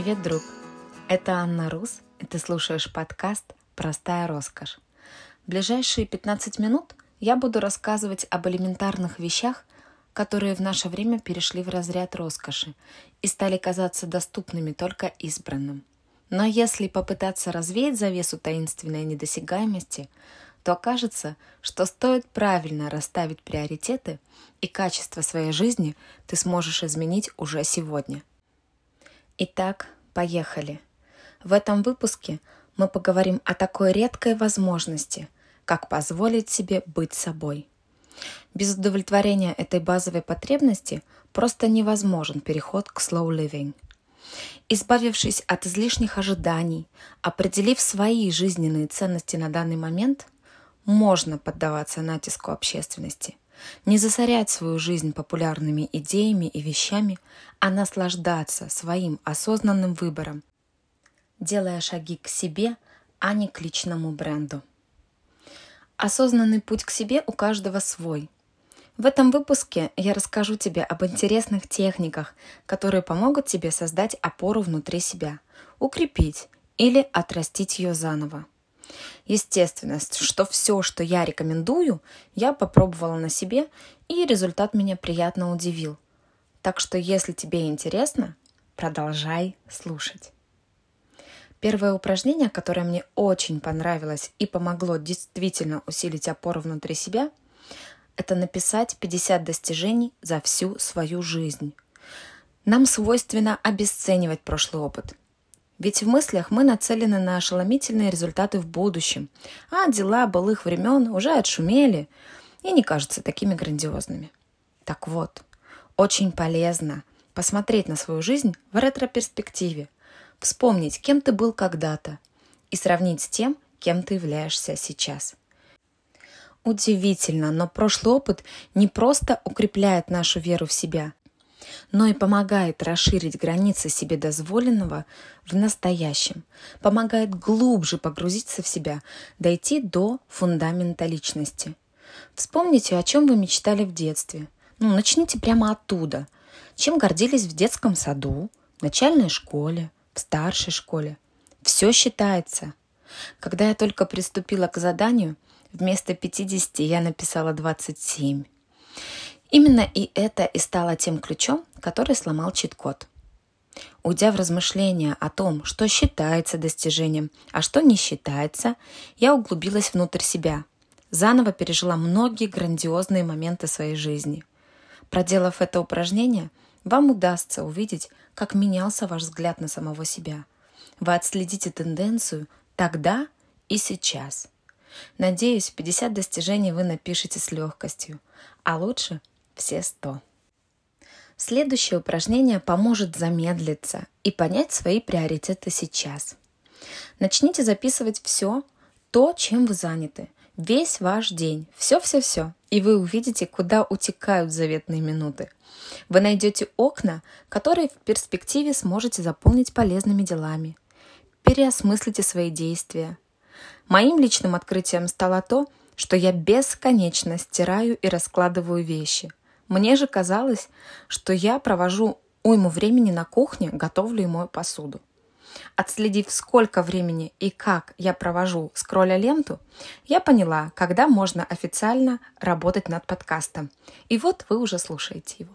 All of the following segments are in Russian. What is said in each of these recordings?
Привет, друг! Это Анна Рус, и ты слушаешь подкаст «Простая роскошь». В ближайшие 15 минут я буду рассказывать об элементарных вещах, которые в наше время перешли в разряд роскоши и стали казаться доступными только избранным. Но если попытаться развеять завесу таинственной недосягаемости, то окажется, что стоит правильно расставить приоритеты, и качество своей жизни ты сможешь изменить уже сегодня. Итак, поехали. В этом выпуске мы поговорим о такой редкой возможности, как позволить себе быть собой. Без удовлетворения этой базовой потребности просто невозможен переход к slow living. Избавившись от излишних ожиданий, определив свои жизненные ценности на данный момент, можно поддаваться натиску общественности – не засорять свою жизнь популярными идеями и вещами, а наслаждаться своим осознанным выбором, делая шаги к себе, а не к личному бренду. Осознанный путь к себе у каждого свой. В этом выпуске я расскажу тебе об интересных техниках, которые помогут тебе создать опору внутри себя, укрепить или отрастить ее заново. Естественно, что все, что я рекомендую, я попробовала на себе, и результат меня приятно удивил. Так что, если тебе интересно, продолжай слушать. Первое упражнение, которое мне очень понравилось и помогло действительно усилить опору внутри себя, это написать 50 достижений за всю свою жизнь. Нам свойственно обесценивать прошлый опыт – ведь в мыслях мы нацелены на ошеломительные результаты в будущем, а дела былых времен уже отшумели и не кажутся такими грандиозными. Так вот, очень полезно посмотреть на свою жизнь в ретро-перспективе, вспомнить, кем ты был когда-то и сравнить с тем, кем ты являешься сейчас. Удивительно, но прошлый опыт не просто укрепляет нашу веру в себя, но и помогает расширить границы себе дозволенного в настоящем, помогает глубже погрузиться в себя, дойти до фундамента личности. Вспомните, о чем вы мечтали в детстве. Ну, начните прямо оттуда. Чем гордились в детском саду, в начальной школе, в старшей школе. Все считается. Когда я только приступила к заданию, вместо 50 я написала 27. Именно и это и стало тем ключом, который сломал чит-код. Уйдя в размышления о том, что считается достижением, а что не считается, я углубилась внутрь себя, заново пережила многие грандиозные моменты своей жизни. Проделав это упражнение, вам удастся увидеть, как менялся ваш взгляд на самого себя. Вы отследите тенденцию тогда и сейчас. Надеюсь, 50 достижений вы напишете с легкостью, а лучше все 100. Следующее упражнение поможет замедлиться и понять свои приоритеты сейчас. Начните записывать все то, чем вы заняты, весь ваш день, все-все-все, и вы увидите, куда утекают заветные минуты. Вы найдете окна, которые в перспективе сможете заполнить полезными делами. Переосмыслите свои действия. Моим личным открытием стало то, что я бесконечно стираю и раскладываю вещи. Мне же казалось, что я провожу уйму времени на кухне, готовлю и мою посуду. Отследив, сколько времени и как я провожу, скролля ленту, я поняла, когда можно официально работать над подкастом. И вот вы уже слушаете его.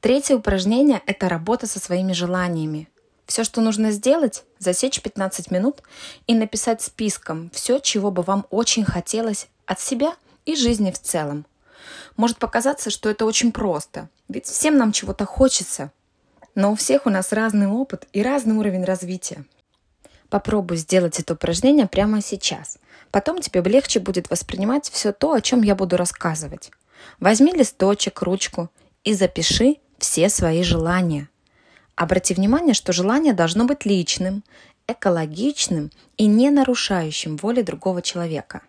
Третье упражнение – это работа со своими желаниями. Все, что нужно сделать, засечь 15 минут и написать списком все, чего бы вам очень хотелось от себя и жизни в целом – может показаться, что это очень просто, ведь всем нам чего-то хочется. Но у всех у нас разный опыт и разный уровень развития. Попробуй сделать это упражнение прямо сейчас. Потом тебе легче будет воспринимать все то, о чем я буду рассказывать. Возьми листочек, ручку и запиши все свои желания. Обрати внимание, что желание должно быть личным, экологичным и не нарушающим воли другого человека.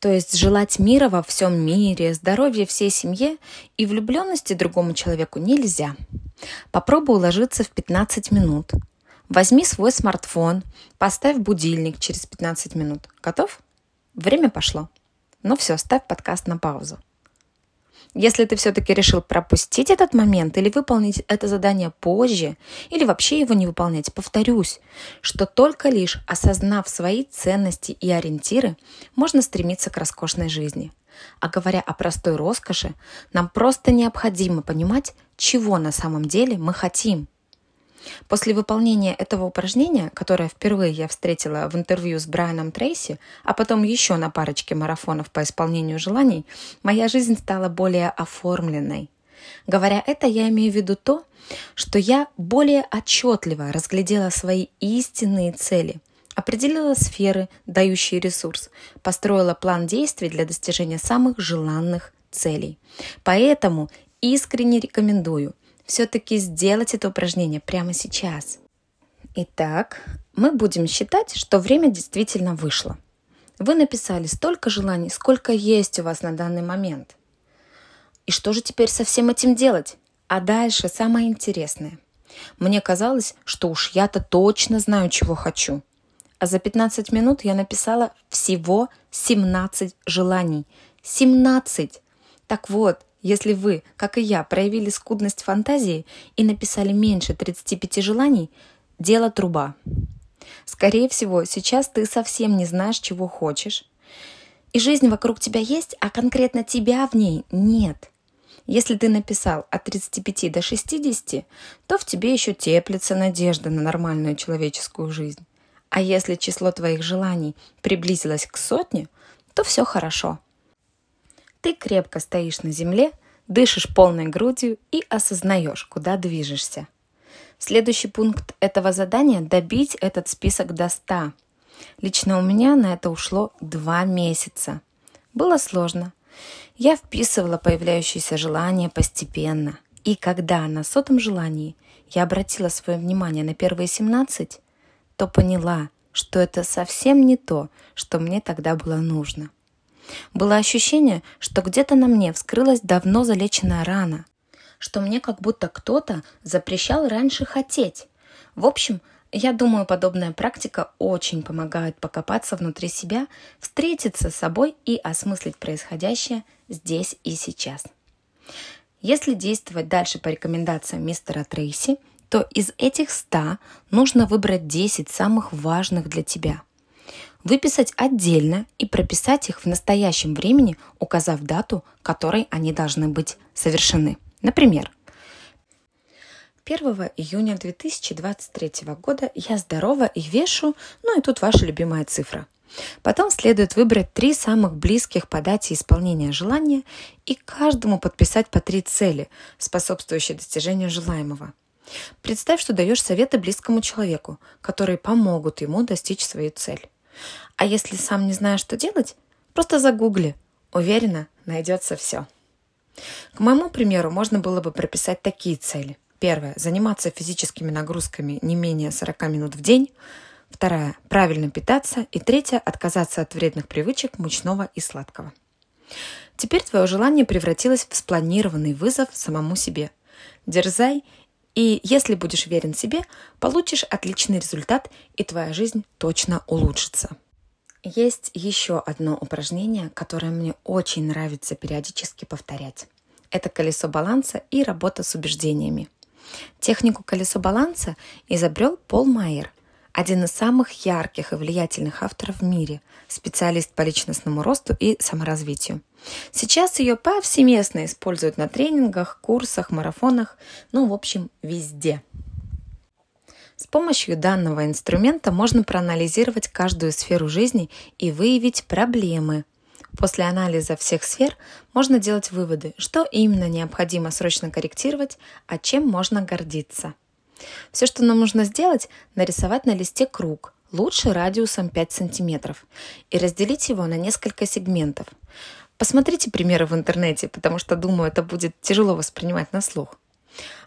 То есть желать мира во всем мире, здоровья всей семье и влюбленности другому человеку нельзя. Попробуй уложиться в 15 минут. Возьми свой смартфон, поставь будильник через 15 минут. Готов? Время пошло. Ну все, ставь подкаст на паузу. Если ты все-таки решил пропустить этот момент или выполнить это задание позже, или вообще его не выполнять, повторюсь, что только лишь осознав свои ценности и ориентиры, можно стремиться к роскошной жизни. А говоря о простой роскоши, нам просто необходимо понимать, чего на самом деле мы хотим – После выполнения этого упражнения, которое впервые я встретила в интервью с Брайаном Трейси, а потом еще на парочке марафонов по исполнению желаний, моя жизнь стала более оформленной. Говоря это, я имею в виду то, что я более отчетливо разглядела свои истинные цели, определила сферы, дающие ресурс, построила план действий для достижения самых желанных целей. Поэтому искренне рекомендую – все-таки сделать это упражнение прямо сейчас. Итак, мы будем считать, что время действительно вышло. Вы написали столько желаний, сколько есть у вас на данный момент. И что же теперь со всем этим делать? А дальше самое интересное. Мне казалось, что уж я-то точно знаю, чего хочу. А за 15 минут я написала всего 17 желаний. 17! Так вот, если вы, как и я, проявили скудность фантазии и написали меньше 35 желаний, дело труба. Скорее всего, сейчас ты совсем не знаешь, чего хочешь. И жизнь вокруг тебя есть, а конкретно тебя в ней нет. Если ты написал от 35 до 60, то в тебе еще теплится надежда на нормальную человеческую жизнь. А если число твоих желаний приблизилось к сотне, то все хорошо – ты крепко стоишь на земле, дышишь полной грудью и осознаешь, куда движешься. Следующий пункт этого задания – добить этот список до 100. Лично у меня на это ушло два месяца. Было сложно. Я вписывала появляющиеся желания постепенно. И когда на сотом желании я обратила свое внимание на первые 17, то поняла, что это совсем не то, что мне тогда было нужно. Было ощущение, что где-то на мне вскрылась давно залеченная рана, что мне как будто кто-то запрещал раньше хотеть. В общем, я думаю, подобная практика очень помогает покопаться внутри себя, встретиться с собой и осмыслить происходящее здесь и сейчас. Если действовать дальше по рекомендациям мистера Трейси, то из этих 100 нужно выбрать 10 самых важных для тебя – выписать отдельно и прописать их в настоящем времени, указав дату, которой они должны быть совершены. Например, 1 июня 2023 года я здорова и вешу, ну и тут ваша любимая цифра. Потом следует выбрать три самых близких по дате исполнения желания и каждому подписать по три цели, способствующие достижению желаемого. Представь, что даешь советы близкому человеку, которые помогут ему достичь свою цель. А если сам не знаешь, что делать, просто загугли. Уверена, найдется все. К моему примеру, можно было бы прописать такие цели. Первое – заниматься физическими нагрузками не менее 40 минут в день. Вторая – правильно питаться. И третья – отказаться от вредных привычек мучного и сладкого. Теперь твое желание превратилось в спланированный вызов самому себе. Дерзай, и если будешь верен себе, получишь отличный результат, и твоя жизнь точно улучшится. Есть еще одно упражнение, которое мне очень нравится периодически повторять. Это колесо баланса и работа с убеждениями. Технику колесо баланса изобрел Пол Майер, один из самых ярких и влиятельных авторов в мире, специалист по личностному росту и саморазвитию. Сейчас ее повсеместно используют на тренингах, курсах, марафонах, ну, в общем, везде – с помощью данного инструмента можно проанализировать каждую сферу жизни и выявить проблемы. После анализа всех сфер можно делать выводы, что именно необходимо срочно корректировать, а чем можно гордиться. Все, что нам нужно сделать, нарисовать на листе круг, лучше радиусом 5 см, и разделить его на несколько сегментов. Посмотрите примеры в интернете, потому что, думаю, это будет тяжело воспринимать на слух.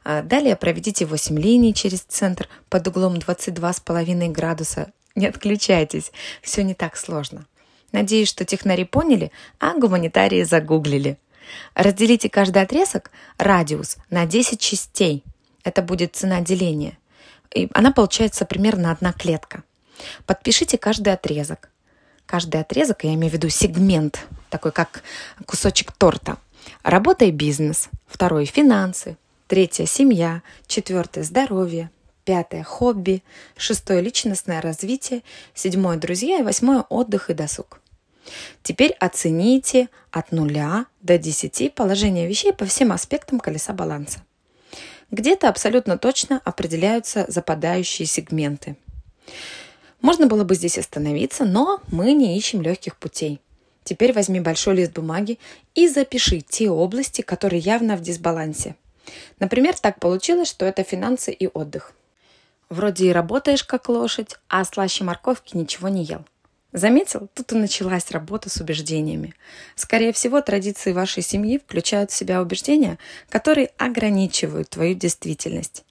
А далее проведите 8 линий через центр под углом 22,5 градуса. Не отключайтесь, все не так сложно. Надеюсь, что технари поняли, а гуманитарии загуглили. Разделите каждый отрезок, радиус, на 10 частей. Это будет цена деления. И она получается примерно одна клетка. Подпишите каждый отрезок. Каждый отрезок, я имею в виду сегмент, такой как кусочек торта – Работа и бизнес. Второй – финансы. Третье – семья. Четвертое – здоровье. Пятое – хобби. Шестое – личностное развитие. Седьмое – друзья. И восьмое – отдых и досуг. Теперь оцените от нуля до десяти положение вещей по всем аспектам колеса баланса. Где-то абсолютно точно определяются западающие сегменты. Можно было бы здесь остановиться, но мы не ищем легких путей. Теперь возьми большой лист бумаги и запиши те области, которые явно в дисбалансе. Например, так получилось, что это финансы и отдых. Вроде и работаешь как лошадь, а слаще морковки ничего не ел. Заметил? Тут и началась работа с убеждениями. Скорее всего, традиции вашей семьи включают в себя убеждения, которые ограничивают твою действительность.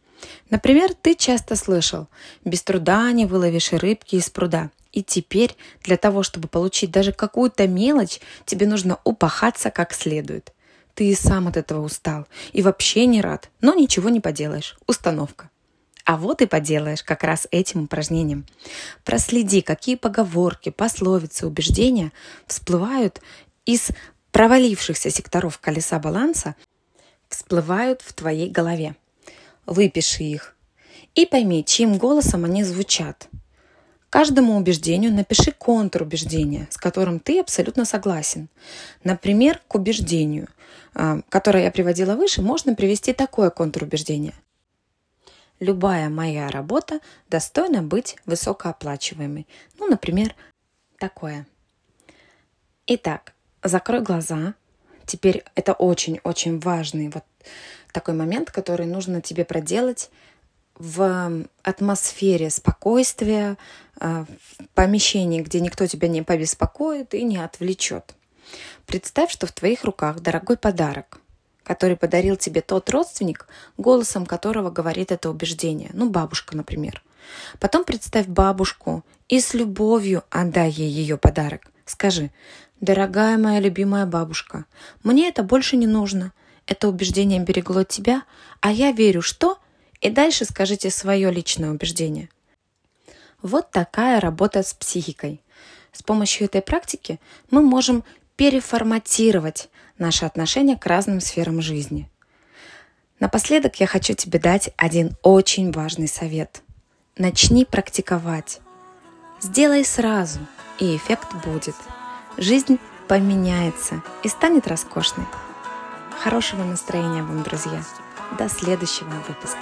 Например, ты часто слышал «без труда не выловишь рыбки из пруда». И теперь для того, чтобы получить даже какую-то мелочь, тебе нужно упахаться как следует. Ты и сам от этого устал и вообще не рад, но ничего не поделаешь. Установка. А вот и поделаешь как раз этим упражнением. Проследи, какие поговорки, пословицы, убеждения всплывают из провалившихся секторов колеса баланса, всплывают в твоей голове. Выпиши их и пойми, чьим голосом они звучат. Каждому убеждению напиши контур убеждения, с которым ты абсолютно согласен. Например, к убеждению, а, которое я приводила выше, можно привести такое контур убеждения – любая моя работа достойна быть высокооплачиваемой. Ну, например, такое. Итак, закрой глаза. Теперь это очень-очень важный вот такой момент, который нужно тебе проделать в атмосфере спокойствия, э, в помещении, где никто тебя не побеспокоит и не отвлечет. Представь, что в твоих руках дорогой подарок – который подарил тебе тот родственник, голосом которого говорит это убеждение. Ну, бабушка, например. Потом представь бабушку и с любовью отдай ей ее подарок. Скажи, дорогая моя любимая бабушка, мне это больше не нужно. Это убеждение берегло тебя, а я верю, что... И дальше скажите свое личное убеждение. Вот такая работа с психикой. С помощью этой практики мы можем переформатировать наше отношение к разным сферам жизни. Напоследок я хочу тебе дать один очень важный совет. Начни практиковать. Сделай сразу, и эффект будет. Жизнь поменяется и станет роскошной. Хорошего настроения вам, друзья. До следующего выпуска.